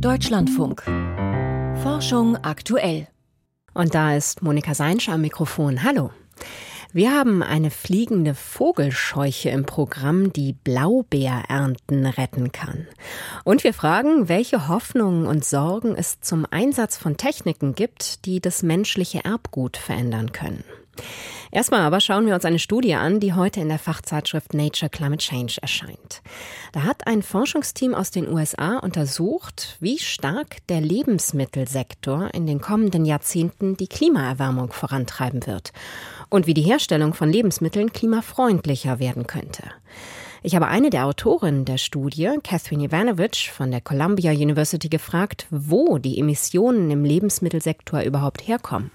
Deutschlandfunk. Forschung aktuell. Und da ist Monika Seinsch am Mikrofon. Hallo. Wir haben eine fliegende Vogelscheuche im Programm, die Blaubeerernten retten kann. Und wir fragen, welche Hoffnungen und Sorgen es zum Einsatz von Techniken gibt, die das menschliche Erbgut verändern können. Erstmal aber schauen wir uns eine Studie an, die heute in der Fachzeitschrift Nature Climate Change erscheint. Da hat ein Forschungsteam aus den USA untersucht, wie stark der Lebensmittelsektor in den kommenden Jahrzehnten die Klimaerwärmung vorantreiben wird und wie die Herstellung von Lebensmitteln klimafreundlicher werden könnte. Ich habe eine der Autorinnen der Studie, Catherine Ivanovich von der Columbia University, gefragt, wo die Emissionen im Lebensmittelsektor überhaupt herkommen.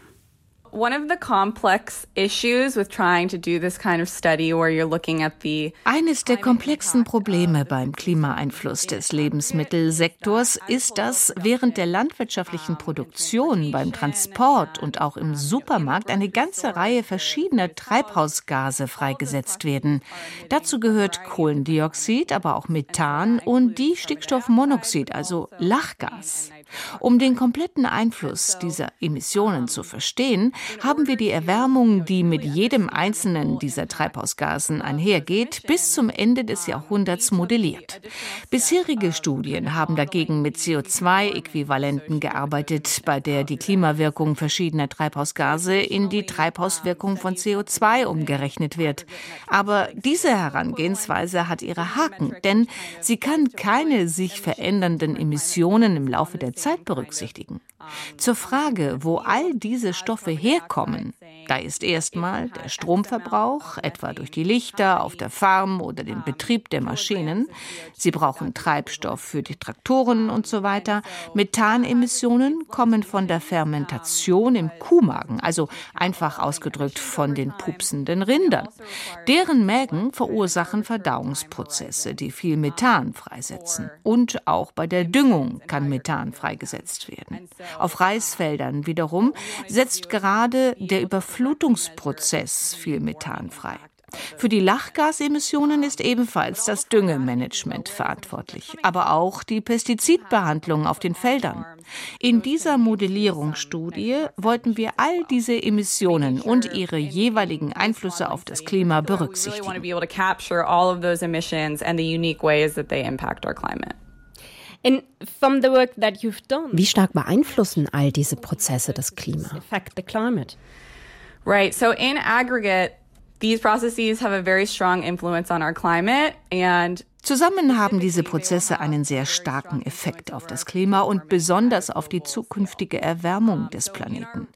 Eines der komplexen Probleme beim Klimaeinfluss des Lebensmittelsektors ist, dass während der landwirtschaftlichen Produktion, beim Transport und auch im Supermarkt eine ganze Reihe verschiedener Treibhausgase freigesetzt werden. Dazu gehört Kohlendioxid, aber auch Methan und die Stickstoffmonoxid, also Lachgas. Um den kompletten Einfluss dieser Emissionen zu verstehen, haben wir die Erwärmung, die mit jedem einzelnen dieser Treibhausgasen einhergeht, bis zum Ende des Jahrhunderts modelliert. Bisherige Studien haben dagegen mit CO2-Äquivalenten gearbeitet, bei der die Klimawirkung verschiedener Treibhausgase in die Treibhauswirkung von CO2 umgerechnet wird. Aber diese Herangehensweise hat ihre Haken, denn sie kann keine sich verändernden Emissionen im Laufe der Zeit berücksichtigen. Zur Frage, wo all diese Stoffe herkommen, da ist erstmal der Stromverbrauch, etwa durch die Lichter auf der Farm oder den Betrieb der Maschinen. Sie brauchen Treibstoff für die Traktoren und so weiter. Methanemissionen kommen von der Fermentation im Kuhmagen, also einfach ausgedrückt von den pupsenden Rindern. Deren Mägen verursachen Verdauungsprozesse, die viel Methan freisetzen. Und auch bei der Düngung kann Methan freigesetzt werden. Auf Reisfeldern wiederum setzt gerade der Überflutungsprozess viel Methan frei. Für die Lachgasemissionen ist ebenfalls das Düngemanagement verantwortlich, aber auch die Pestizidbehandlung auf den Feldern. In dieser Modellierungsstudie wollten wir all diese Emissionen und ihre jeweiligen Einflüsse auf das Klima berücksichtigen. Wie stark beeinflussen all diese Prozesse das Klima? Right. So in aggregate, these processes have a very strong influence on our climate and Zusammen haben diese Prozesse einen sehr starken Effekt auf das Klima und besonders auf die zukünftige Erwärmung des Planeten.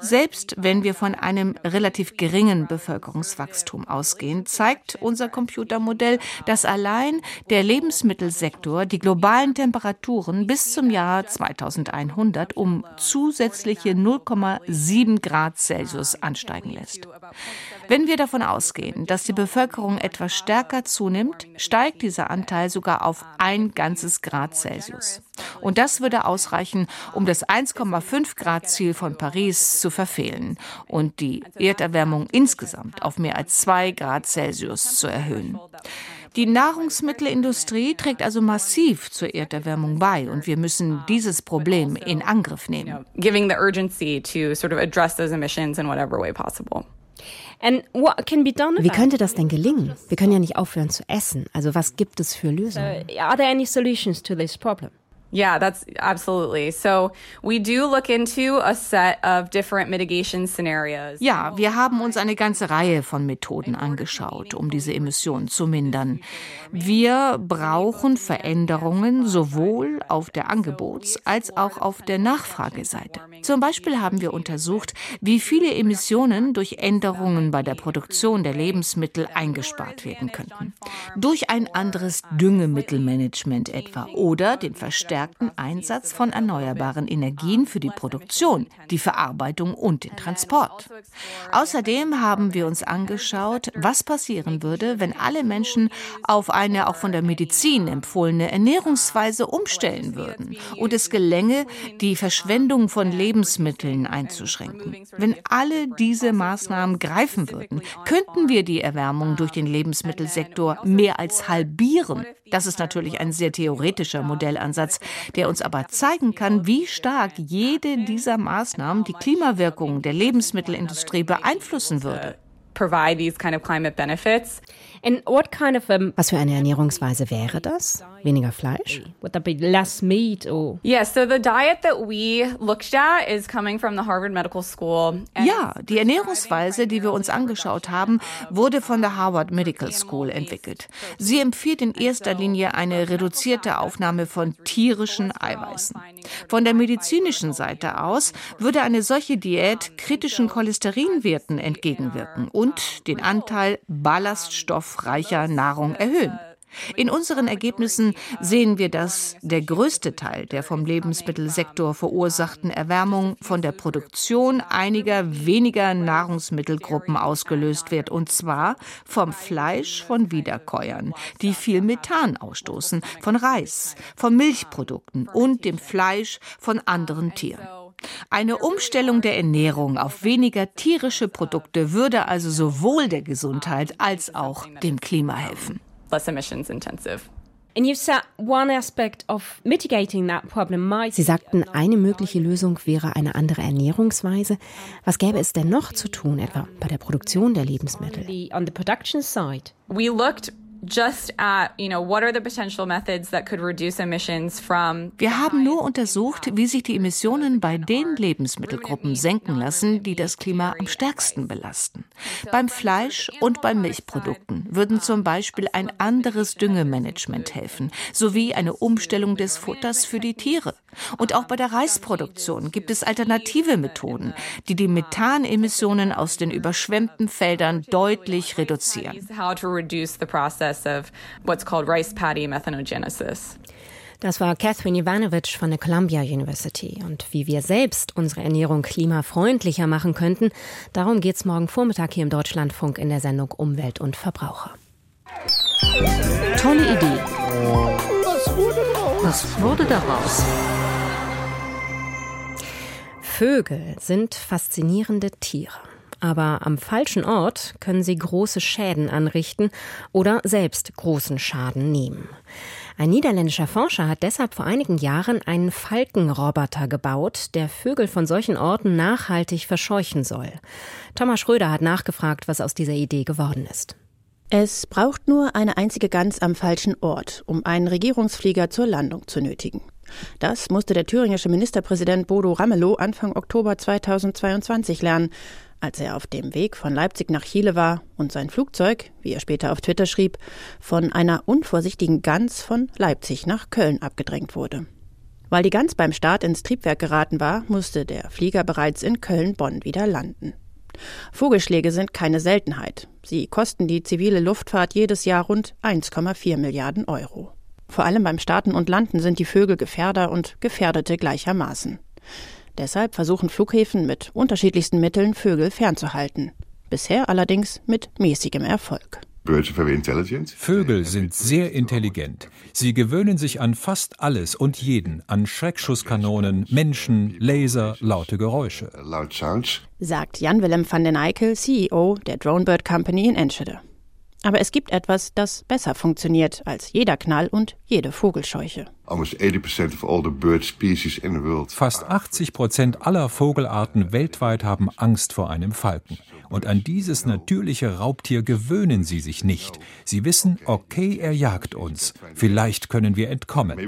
Selbst wenn wir von einem relativ geringen Bevölkerungswachstum ausgehen, zeigt unser Computermodell, dass allein der Lebensmittelsektor die globalen Temperaturen bis zum Jahr 2100 um zusätzliche 0,7 Grad Celsius ansteigen lässt. Wenn wir davon ausgehen, dass die Bevölkerung etwas stärker zunimmt, steigt dieser Anteil sogar auf ein ganzes Grad Celsius. Und das würde ausreichen, um das 1,5 Grad Ziel von Paris zu verfehlen und die Erderwärmung insgesamt auf mehr als 2 Grad Celsius zu erhöhen. Die Nahrungsmittelindustrie trägt also massiv zur Erderwärmung bei und wir müssen dieses Problem in Angriff nehmen. Giving the urgency to sort of address those emissions in whatever way possible. Wie könnte das denn gelingen? Wir können ja nicht aufhören zu essen. Also was gibt es für Lösungen? So, are there any solutions to this problem? Yeah, that's absolutely. So we do look into a set of different mitigation scenarios. Ja, wir haben uns eine ganze Reihe von Methoden angeschaut, um diese Emissionen zu mindern. Wir brauchen Veränderungen sowohl auf der Angebots- als auch auf der Nachfrageseite. Zum Beispiel haben wir untersucht, wie viele Emissionen durch Änderungen bei der Produktion der Lebensmittel eingespart werden könnten. Durch ein anderes Düngemittelmanagement etwa oder den Verstärkten verstärkten Einsatz von erneuerbaren Energien für die Produktion, die Verarbeitung und den Transport. Außerdem haben wir uns angeschaut, was passieren würde, wenn alle Menschen auf eine auch von der Medizin empfohlene Ernährungsweise umstellen würden und es gelänge, die Verschwendung von Lebensmitteln einzuschränken. Wenn alle diese Maßnahmen greifen würden, könnten wir die Erwärmung durch den Lebensmittelsektor mehr als halbieren. Das ist natürlich ein sehr theoretischer Modellansatz, der uns aber zeigen kann, wie stark jede dieser Maßnahmen die Klimawirkung der Lebensmittelindustrie beeinflussen würde. Provide these kind of climate benefits. And what kind of um, Was für eine Ernährungsweise wäre das? Weniger Fleisch? Would that be less meat or? Yeah, so the diet that we looked at is coming from the Harvard Medical School. Ja, die Ernährungsweise, die wir uns angeschaut haben, wurde von der Harvard Medical School entwickelt. Sie empfiehlt in erster Linie eine reduzierte Aufnahme von tierischen Eiweißen. Von der medizinischen Seite aus würde eine solche Diät kritischen Cholesterinwerten entgegenwirken und den Anteil Ballaststoff nährstoffreicher Nahrung erhöhen. In unseren Ergebnissen sehen wir, dass der größte Teil der vom Lebensmittelsektor verursachten Erwärmung von der Produktion einiger weniger Nahrungsmittelgruppen ausgelöst wird, und zwar vom Fleisch von Wiederkäuern, die viel Methan ausstoßen, von Reis, von Milchprodukten und dem Fleisch von anderen Tieren. Eine Umstellung der Ernährung auf weniger tierische Produkte würde also sowohl der Gesundheit als auch dem Klima helfen. Sie sagten, eine mögliche Lösung wäre eine andere Ernährungsweise. Was gäbe es denn noch zu tun, etwa bei der Produktion der Lebensmittel? Just at, you know, what are the potential methods that could reduce emissions from Wir haben nur untersucht, wie sich die Emissionen bei den Lebensmittelgruppen senken lassen, die das Klima am stärksten belasten. Beim Fleisch und bei Milchprodukten würden zum Beispiel ein anderes Düngemanagement helfen, sowie eine Umstellung des Futters für die Tiere. Und auch bei der Reisproduktion gibt es alternative Methoden, die die Methanemissionen aus den überschwemmten Feldern deutlich reduzieren. Process of what's called rice paddy methanogenesis. Das war Catherine Ivanovic von der Columbia University. Und wie wir selbst unsere Ernährung klimafreundlicher machen könnten, darum geht es morgen Vormittag hier im Deutschlandfunk in der Sendung Umwelt und Verbraucher. Tolle Idee. Was wurde daraus? Was wurde daraus? Vögel sind faszinierende Tiere. Aber am falschen Ort können sie große Schäden anrichten oder selbst großen Schaden nehmen. Ein niederländischer Forscher hat deshalb vor einigen Jahren einen Falkenroboter gebaut, der Vögel von solchen Orten nachhaltig verscheuchen soll. Thomas Schröder hat nachgefragt, was aus dieser Idee geworden ist. Es braucht nur eine einzige Gans am falschen Ort, um einen Regierungsflieger zur Landung zu nötigen. Das musste der thüringische Ministerpräsident Bodo Ramelow Anfang Oktober 2022 lernen, als er auf dem Weg von Leipzig nach Chile war und sein Flugzeug, wie er später auf Twitter schrieb, von einer unvorsichtigen Gans von Leipzig nach Köln abgedrängt wurde. Weil die Gans beim Start ins Triebwerk geraten war, musste der Flieger bereits in Köln-Bonn wieder landen. Vogelschläge sind keine Seltenheit. Sie kosten die zivile Luftfahrt jedes Jahr rund 1,4 Milliarden Euro. Vor allem beim Starten und Landen sind die Vögel Gefährder und Gefährdete gleichermaßen. Deshalb versuchen Flughäfen mit unterschiedlichsten Mitteln Vögel fernzuhalten. Bisher allerdings mit mäßigem Erfolg. Vögel sind sehr intelligent. Sie gewöhnen sich an fast alles und jeden, an Schreckschusskanonen, Menschen, Laser, laute Geräusche. Sagt Jan-Willem van den Eykel, CEO der Dronebird Company in Enschede. Aber es gibt etwas, das besser funktioniert als jeder Knall und jede Vogelscheuche. Fast 80 Prozent aller Vogelarten weltweit haben Angst vor einem Falken. Und an dieses natürliche Raubtier gewöhnen sie sich nicht. Sie wissen, okay, er jagt uns. Vielleicht können wir entkommen.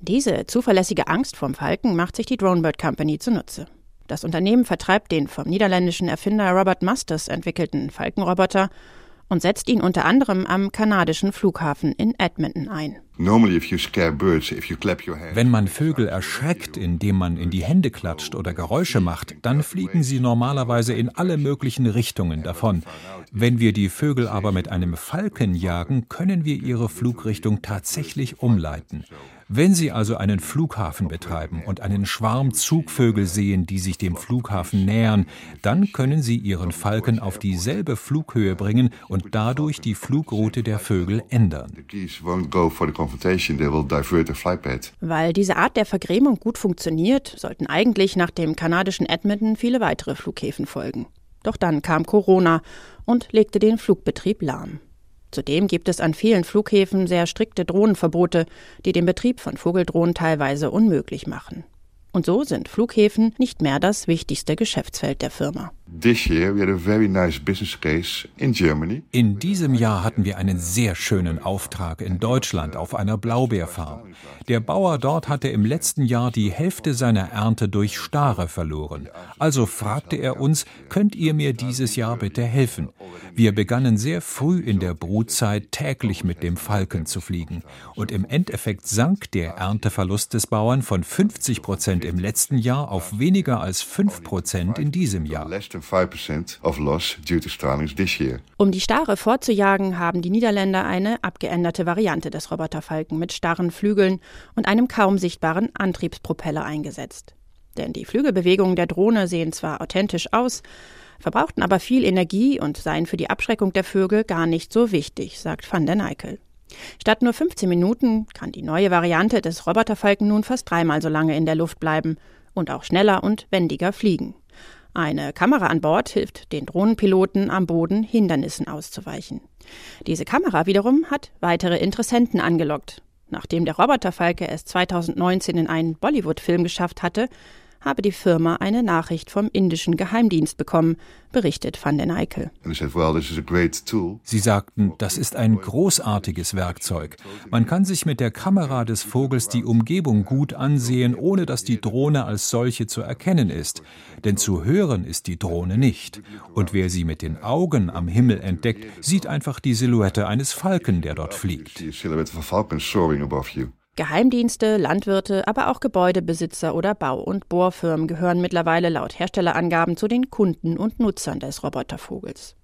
Diese zuverlässige Angst vom Falken macht sich die Dronebird Company zunutze. Das Unternehmen vertreibt den vom niederländischen Erfinder Robert Masters entwickelten Falkenroboter und setzt ihn unter anderem am kanadischen Flughafen in Edmonton ein. Wenn man Vögel erschreckt, indem man in die Hände klatscht oder Geräusche macht, dann fliegen sie normalerweise in alle möglichen Richtungen davon. Wenn wir die Vögel aber mit einem Falken jagen, können wir ihre Flugrichtung tatsächlich umleiten. Wenn Sie also einen Flughafen betreiben und einen Schwarm Zugvögel sehen, die sich dem Flughafen nähern, dann können Sie Ihren Falken auf dieselbe Flughöhe bringen und dadurch die Flugroute der Vögel ändern. Weil diese Art der Vergrämung gut funktioniert, sollten eigentlich nach dem kanadischen Edmonton viele weitere Flughäfen folgen. Doch dann kam Corona und legte den Flugbetrieb lahm. Zudem gibt es an vielen Flughäfen sehr strikte Drohnenverbote, die den Betrieb von Vogeldrohnen teilweise unmöglich machen. Und so sind Flughäfen nicht mehr das wichtigste Geschäftsfeld der Firma. In diesem Jahr hatten wir einen sehr schönen Auftrag in Deutschland auf einer Blaubeerfarm. Der Bauer dort hatte im letzten Jahr die Hälfte seiner Ernte durch Stare verloren. Also fragte er uns, könnt ihr mir dieses Jahr bitte helfen? Wir begannen sehr früh in der Brutzeit täglich mit dem Falken zu fliegen. Und im Endeffekt sank der Ernteverlust des Bauern von 50 Prozent im letzten Jahr auf weniger als 5 Prozent in diesem Jahr. Um die Stare vorzujagen, haben die Niederländer eine abgeänderte Variante des Roboterfalken mit starren Flügeln und einem kaum sichtbaren Antriebspropeller eingesetzt. Denn die Flügelbewegungen der Drohne sehen zwar authentisch aus, verbrauchten aber viel Energie und seien für die Abschreckung der Vögel gar nicht so wichtig, sagt van den Eykel. Statt nur 15 Minuten kann die neue Variante des Roboterfalken nun fast dreimal so lange in der Luft bleiben und auch schneller und wendiger fliegen. Eine Kamera an Bord hilft den Drohnenpiloten am Boden Hindernissen auszuweichen. Diese Kamera wiederum hat weitere Interessenten angelockt. Nachdem der Roboterfalke es 2019 in einen Bollywood-Film geschafft hatte, habe die Firma eine Nachricht vom indischen Geheimdienst bekommen, berichtet Van den Eykel. Sie sagten, das ist ein großartiges Werkzeug. Man kann sich mit der Kamera des Vogels die Umgebung gut ansehen, ohne dass die Drohne als solche zu erkennen ist. Denn zu hören ist die Drohne nicht. Und wer sie mit den Augen am Himmel entdeckt, sieht einfach die Silhouette eines Falken, der dort fliegt. Geheimdienste, Landwirte, aber auch Gebäudebesitzer oder Bau- und Bohrfirmen gehören mittlerweile laut Herstellerangaben zu den Kunden und Nutzern des Robotervogels.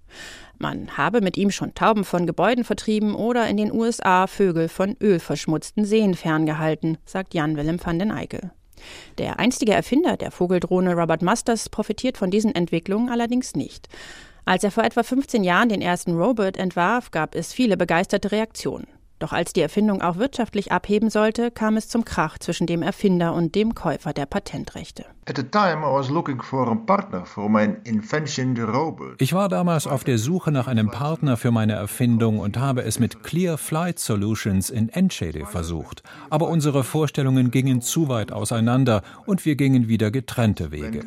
Man habe mit ihm schon Tauben von Gebäuden vertrieben oder in den USA Vögel von ölverschmutzten Seen ferngehalten, sagt Jan Willem van den Eykel. Der einstige Erfinder der Vogeldrohne Robert Masters profitiert von diesen Entwicklungen allerdings nicht. Als er vor etwa 15 Jahren den ersten Robot entwarf, gab es viele begeisterte Reaktionen. Doch als die Erfindung auch wirtschaftlich abheben sollte, kam es zum Krach zwischen dem Erfinder und dem Käufer der Patentrechte. Ich war damals auf der Suche nach einem Partner für meine Erfindung und habe es mit Clear Flight Solutions in Enschede versucht. Aber unsere Vorstellungen gingen zu weit auseinander und wir gingen wieder getrennte Wege.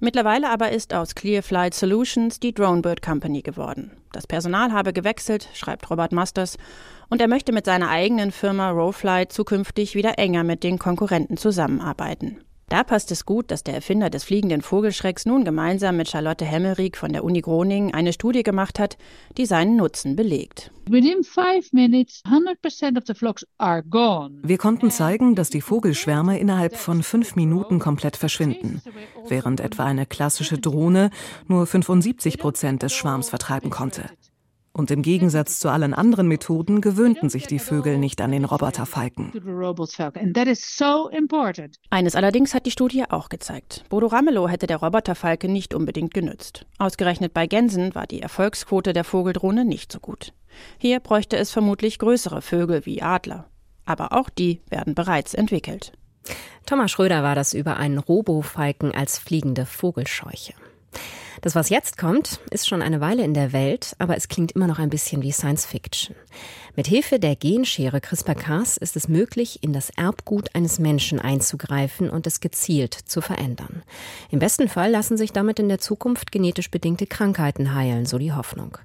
Mittlerweile aber ist aus Clear Flight Solutions die Dronebird Company geworden. Das Personal habe gewechselt, schreibt Robert Masters, und er möchte mit seiner eigenen Firma Rowflight zukünftig wieder enger mit den Konkurrenten zusammenarbeiten. Da passt es gut, dass der Erfinder des fliegenden Vogelschrecks nun gemeinsam mit Charlotte Hemmerich von der Uni Groningen eine Studie gemacht hat, die seinen Nutzen belegt. Wir konnten zeigen, dass die Vogelschwärme innerhalb von fünf Minuten komplett verschwinden, während etwa eine klassische Drohne nur 75 Prozent des Schwarms vertreiben konnte. Und im Gegensatz zu allen anderen Methoden gewöhnten sich die Vögel nicht an den Roboterfalken. Eines allerdings hat die Studie auch gezeigt. Bodo Ramelow hätte der Roboterfalke nicht unbedingt genützt. Ausgerechnet bei Gänsen war die Erfolgsquote der Vogeldrohne nicht so gut. Hier bräuchte es vermutlich größere Vögel wie Adler. Aber auch die werden bereits entwickelt. Thomas Schröder war das über einen Robofalken als fliegende Vogelscheuche. Das, was jetzt kommt, ist schon eine Weile in der Welt, aber es klingt immer noch ein bisschen wie Science Fiction. Mit Hilfe der Genschere CRISPR-Cas ist es möglich, in das Erbgut eines Menschen einzugreifen und es gezielt zu verändern. Im besten Fall lassen sich damit in der Zukunft genetisch bedingte Krankheiten heilen, so die Hoffnung.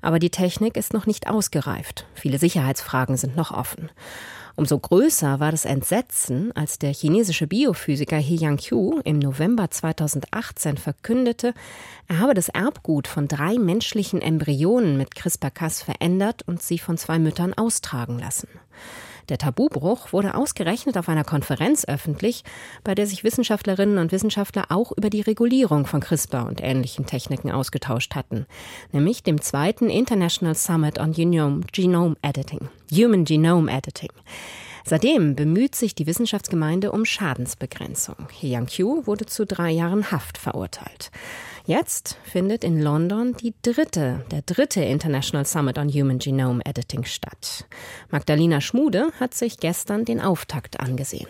Aber die Technik ist noch nicht ausgereift. Viele Sicherheitsfragen sind noch offen. Umso größer war das Entsetzen, als der chinesische Biophysiker He Yang-Qiu im November 2018 verkündete, er habe das Erbgut von drei menschlichen Embryonen mit CRISPR-Cas verändert und sie von zwei Müttern austragen lassen. Der Tabubruch wurde ausgerechnet auf einer Konferenz öffentlich, bei der sich Wissenschaftlerinnen und Wissenschaftler auch über die Regulierung von CRISPR und ähnlichen Techniken ausgetauscht hatten, nämlich dem zweiten International Summit on Genome, Genome Editing, Human Genome Editing. Seitdem bemüht sich die Wissenschaftsgemeinde um Schadensbegrenzung. He Yang-Qiu wurde zu drei Jahren Haft verurteilt. Jetzt findet in London die dritte, der dritte International Summit on Human Genome Editing statt. Magdalena Schmude hat sich gestern den Auftakt angesehen.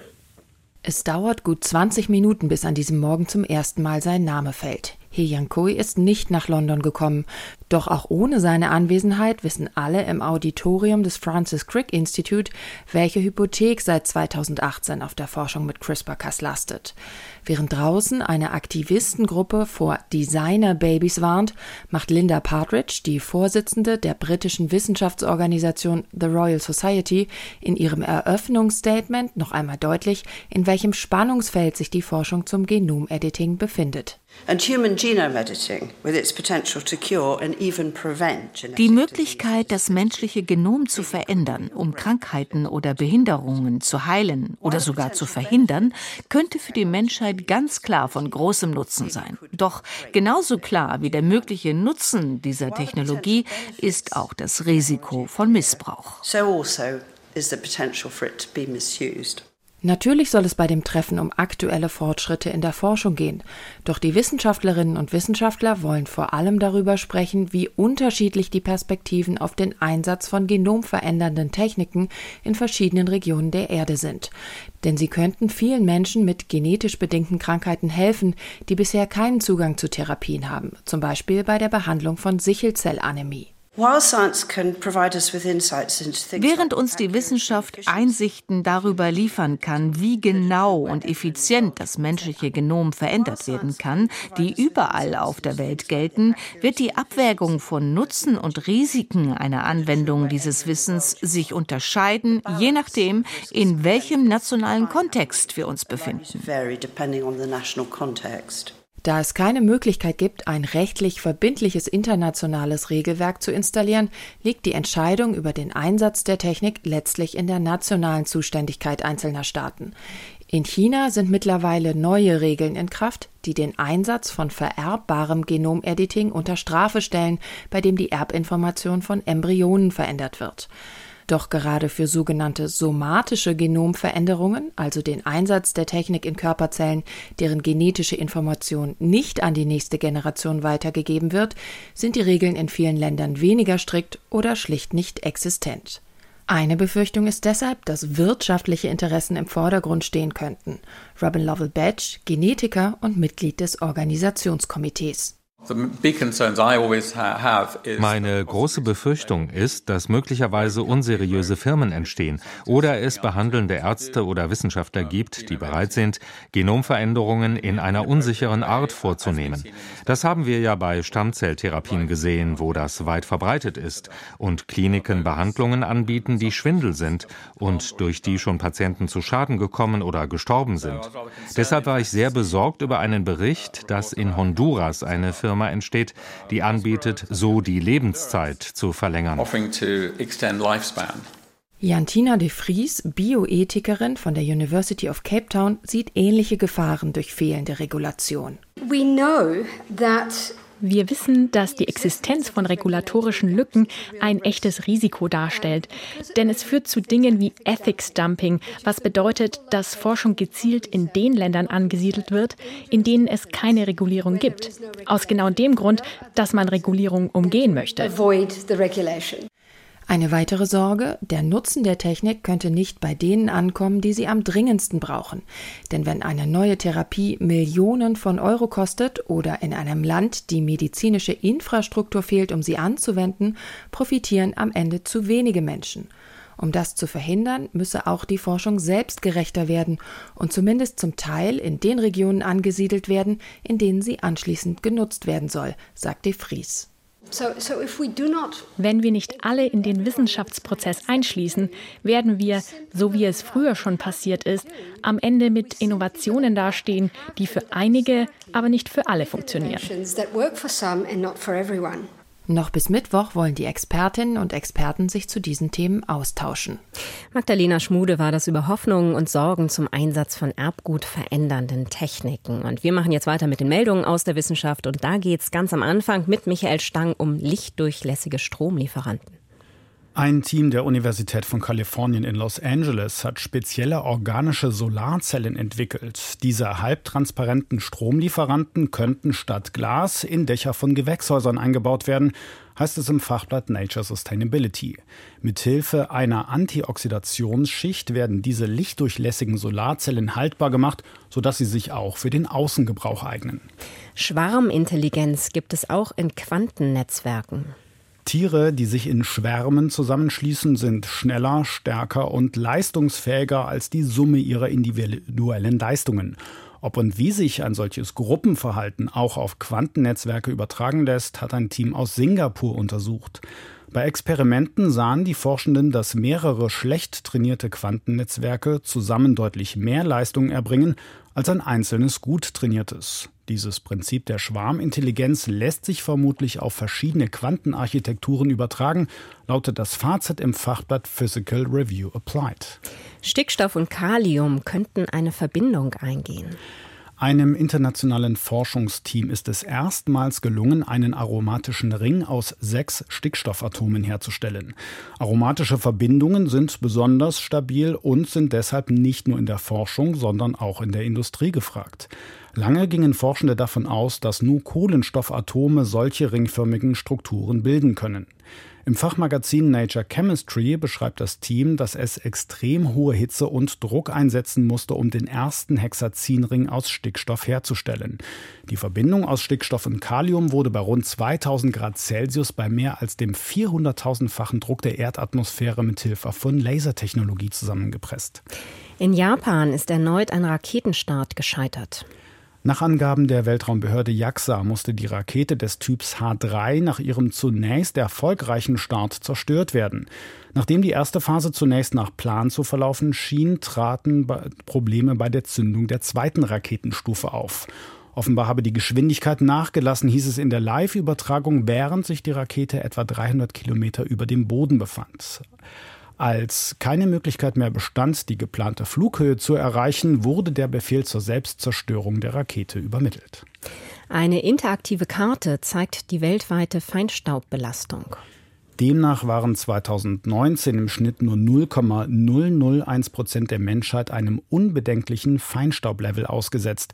Es dauert gut 20 Minuten, bis an diesem Morgen zum ersten Mal sein Name fällt. He Yankoi ist nicht nach London gekommen. Doch auch ohne seine Anwesenheit wissen alle im Auditorium des Francis Crick Institute, welche Hypothek seit 2018 auf der Forschung mit CRISPR-Cas lastet. Während draußen eine Aktivistengruppe vor Designer-Babys warnt, macht Linda Partridge, die Vorsitzende der britischen Wissenschaftsorganisation The Royal Society, in ihrem Eröffnungsstatement noch einmal deutlich, in welchem Spannungsfeld sich die Forschung zum Genomediting befindet. Die Möglichkeit, das menschliche Genom zu verändern, um Krankheiten oder Behinderungen zu heilen oder sogar zu verhindern, könnte für die Menschheit ganz klar von großem Nutzen sein. Doch genauso klar wie der mögliche Nutzen dieser Technologie ist auch das Risiko von Missbrauch. So also is the potential for it to be misused. Natürlich soll es bei dem Treffen um aktuelle Fortschritte in der Forschung gehen, doch die Wissenschaftlerinnen und Wissenschaftler wollen vor allem darüber sprechen, wie unterschiedlich die Perspektiven auf den Einsatz von genomverändernden Techniken in verschiedenen Regionen der Erde sind. Denn sie könnten vielen Menschen mit genetisch bedingten Krankheiten helfen, die bisher keinen Zugang zu Therapien haben, zum Beispiel bei der Behandlung von Sichelzellanämie. Während uns die Wissenschaft Einsichten darüber liefern kann, wie genau und effizient das menschliche Genom verändert werden kann, die überall auf der Welt gelten, wird die Abwägung von Nutzen und Risiken einer Anwendung dieses Wissens sich unterscheiden, je nachdem, in welchem nationalen Kontext wir uns befinden. Da es keine Möglichkeit gibt, ein rechtlich verbindliches internationales Regelwerk zu installieren, liegt die Entscheidung über den Einsatz der Technik letztlich in der nationalen Zuständigkeit einzelner Staaten. In China sind mittlerweile neue Regeln in Kraft, die den Einsatz von vererbbarem Genomediting unter Strafe stellen, bei dem die Erbinformation von Embryonen verändert wird. Doch gerade für sogenannte somatische Genomveränderungen, also den Einsatz der Technik in Körperzellen, deren genetische Information nicht an die nächste Generation weitergegeben wird, sind die Regeln in vielen Ländern weniger strikt oder schlicht nicht existent. Eine Befürchtung ist deshalb, dass wirtschaftliche Interessen im Vordergrund stehen könnten. Robin Lovell Batch, Genetiker und Mitglied des Organisationskomitees. Meine große Befürchtung ist, dass möglicherweise unseriöse Firmen entstehen oder es behandelnde Ärzte oder Wissenschaftler gibt, die bereit sind, Genomveränderungen in einer unsicheren Art vorzunehmen. Das haben wir ja bei Stammzelltherapien gesehen, wo das weit verbreitet ist und Kliniken Behandlungen anbieten, die Schwindel sind und durch die schon Patienten zu Schaden gekommen oder gestorben sind. Deshalb war ich sehr besorgt über einen Bericht, dass in Honduras eine Firma Firma entsteht, die anbietet, so die Lebenszeit zu verlängern. Jantina de Vries, Bioethikerin von der University of Cape Town, sieht ähnliche Gefahren durch fehlende Regulation. We know that wir wissen, dass die Existenz von regulatorischen Lücken ein echtes Risiko darstellt, denn es führt zu Dingen wie Ethics Dumping, was bedeutet, dass Forschung gezielt in den Ländern angesiedelt wird, in denen es keine Regulierung gibt. Aus genau dem Grund, dass man Regulierung umgehen möchte. Eine weitere Sorge, der Nutzen der Technik könnte nicht bei denen ankommen, die sie am dringendsten brauchen. Denn wenn eine neue Therapie Millionen von Euro kostet oder in einem Land die medizinische Infrastruktur fehlt, um sie anzuwenden, profitieren am Ende zu wenige Menschen. Um das zu verhindern, müsse auch die Forschung selbst gerechter werden und zumindest zum Teil in den Regionen angesiedelt werden, in denen sie anschließend genutzt werden soll, sagt de Vries. Wenn wir nicht alle in den Wissenschaftsprozess einschließen, werden wir, so wie es früher schon passiert ist, am Ende mit Innovationen dastehen, die für einige, aber nicht für alle funktionieren. Noch bis Mittwoch wollen die Expertinnen und Experten sich zu diesen Themen austauschen. Magdalena Schmude war das über Hoffnungen und Sorgen zum Einsatz von Erbgut verändernden Techniken. Und wir machen jetzt weiter mit den Meldungen aus der Wissenschaft. Und da geht es ganz am Anfang mit Michael Stang um lichtdurchlässige Stromlieferanten. Ein Team der Universität von Kalifornien in Los Angeles hat spezielle organische Solarzellen entwickelt. Diese halbtransparenten Stromlieferanten könnten statt Glas in Dächer von Gewächshäusern eingebaut werden, heißt es im Fachblatt Nature Sustainability. Mithilfe einer Antioxidationsschicht werden diese lichtdurchlässigen Solarzellen haltbar gemacht, sodass sie sich auch für den Außengebrauch eignen. Schwarmintelligenz gibt es auch in Quantennetzwerken. Tiere, die sich in Schwärmen zusammenschließen, sind schneller, stärker und leistungsfähiger als die Summe ihrer individuellen Leistungen. Ob und wie sich ein solches Gruppenverhalten auch auf Quantennetzwerke übertragen lässt, hat ein Team aus Singapur untersucht. Bei Experimenten sahen die Forschenden, dass mehrere schlecht trainierte Quantennetzwerke zusammen deutlich mehr Leistung erbringen als ein einzelnes gut trainiertes. Dieses Prinzip der Schwarmintelligenz lässt sich vermutlich auf verschiedene Quantenarchitekturen übertragen, lautet das Fazit im Fachblatt Physical Review Applied. Stickstoff und Kalium könnten eine Verbindung eingehen. Einem internationalen Forschungsteam ist es erstmals gelungen, einen aromatischen Ring aus sechs Stickstoffatomen herzustellen. Aromatische Verbindungen sind besonders stabil und sind deshalb nicht nur in der Forschung, sondern auch in der Industrie gefragt. Lange gingen Forschende davon aus, dass nur Kohlenstoffatome solche ringförmigen Strukturen bilden können. Im Fachmagazin Nature Chemistry beschreibt das Team, dass es extrem hohe Hitze und Druck einsetzen musste, um den ersten Hexazinring aus Stickstoff herzustellen. Die Verbindung aus Stickstoff und Kalium wurde bei rund 2000 Grad Celsius bei mehr als dem 400.000-fachen Druck der Erdatmosphäre mit Hilfe von Lasertechnologie zusammengepresst. In Japan ist erneut ein Raketenstart gescheitert. Nach Angaben der Weltraumbehörde JAXA musste die Rakete des Typs H3 nach ihrem zunächst erfolgreichen Start zerstört werden. Nachdem die erste Phase zunächst nach Plan zu verlaufen schien, traten Probleme bei der Zündung der zweiten Raketenstufe auf. Offenbar habe die Geschwindigkeit nachgelassen, hieß es in der Live-Übertragung, während sich die Rakete etwa 300 Kilometer über dem Boden befand. Als keine Möglichkeit mehr bestand, die geplante Flughöhe zu erreichen, wurde der Befehl zur Selbstzerstörung der Rakete übermittelt. Eine interaktive Karte zeigt die weltweite Feinstaubbelastung. Demnach waren 2019 im Schnitt nur 0,001 Prozent der Menschheit einem unbedenklichen Feinstaublevel ausgesetzt.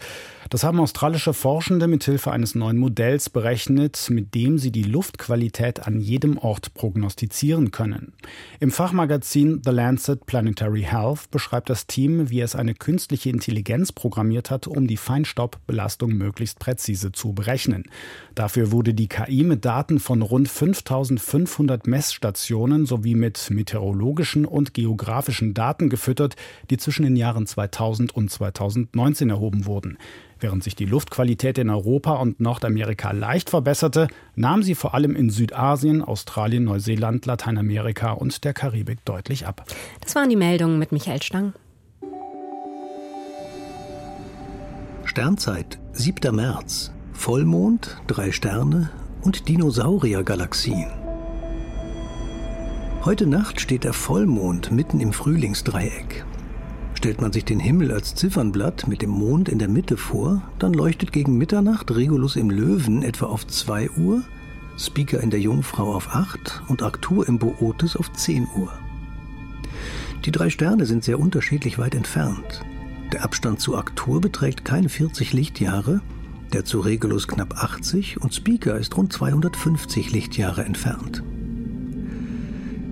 Das haben australische Forschende mithilfe eines neuen Modells berechnet, mit dem sie die Luftqualität an jedem Ort prognostizieren können. Im Fachmagazin The Lancet Planetary Health beschreibt das Team, wie es eine künstliche Intelligenz programmiert hat, um die Feinstaubbelastung möglichst präzise zu berechnen. Dafür wurde die KI mit Daten von rund 5500 100 Messstationen sowie mit meteorologischen und geografischen Daten gefüttert, die zwischen den Jahren 2000 und 2019 erhoben wurden. Während sich die Luftqualität in Europa und Nordamerika leicht verbesserte, nahm sie vor allem in Südasien, Australien, Neuseeland, Lateinamerika und der Karibik deutlich ab. Das waren die Meldungen mit Michael Stang. Sternzeit, 7. März. Vollmond, drei Sterne und Dinosauriergalaxien. Heute Nacht steht der Vollmond mitten im Frühlingsdreieck. Stellt man sich den Himmel als Ziffernblatt mit dem Mond in der Mitte vor, dann leuchtet gegen Mitternacht Regulus im Löwen etwa auf 2 Uhr, Speaker in der Jungfrau auf 8 und Arctur im Bootes auf 10 Uhr. Die drei Sterne sind sehr unterschiedlich weit entfernt. Der Abstand zu Arctur beträgt keine 40 Lichtjahre, der zu Regulus knapp 80 und Speaker ist rund 250 Lichtjahre entfernt.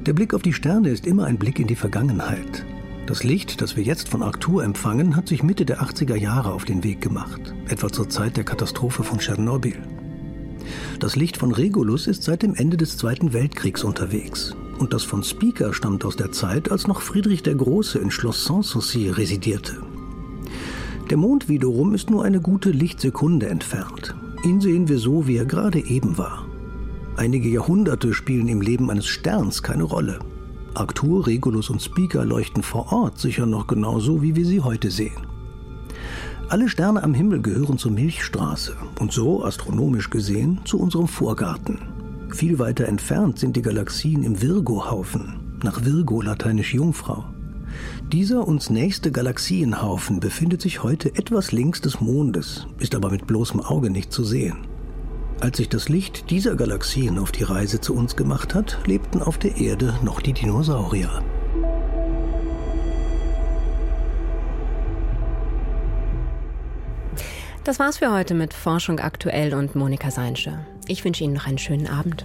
Der Blick auf die Sterne ist immer ein Blick in die Vergangenheit. Das Licht, das wir jetzt von Arctur empfangen, hat sich Mitte der 80er Jahre auf den Weg gemacht, etwa zur Zeit der Katastrophe von Tschernobyl. Das Licht von Regulus ist seit dem Ende des Zweiten Weltkriegs unterwegs. Und das von Speaker stammt aus der Zeit, als noch Friedrich der Große in Schloss Sanssouci residierte. Der Mond wiederum ist nur eine gute Lichtsekunde entfernt. Ihn sehen wir so, wie er gerade eben war. Einige Jahrhunderte spielen im Leben eines Sterns keine Rolle. Arctur, Regulus und Spica leuchten vor Ort sicher noch genauso, wie wir sie heute sehen. Alle Sterne am Himmel gehören zur Milchstraße und so, astronomisch gesehen, zu unserem Vorgarten. Viel weiter entfernt sind die Galaxien im Virgo-Haufen, nach Virgo lateinisch Jungfrau. Dieser uns nächste Galaxienhaufen befindet sich heute etwas links des Mondes, ist aber mit bloßem Auge nicht zu sehen. Als sich das Licht dieser Galaxien auf die Reise zu uns gemacht hat, lebten auf der Erde noch die Dinosaurier. Das war's für heute mit Forschung aktuell und Monika Seinsche. Ich wünsche Ihnen noch einen schönen Abend.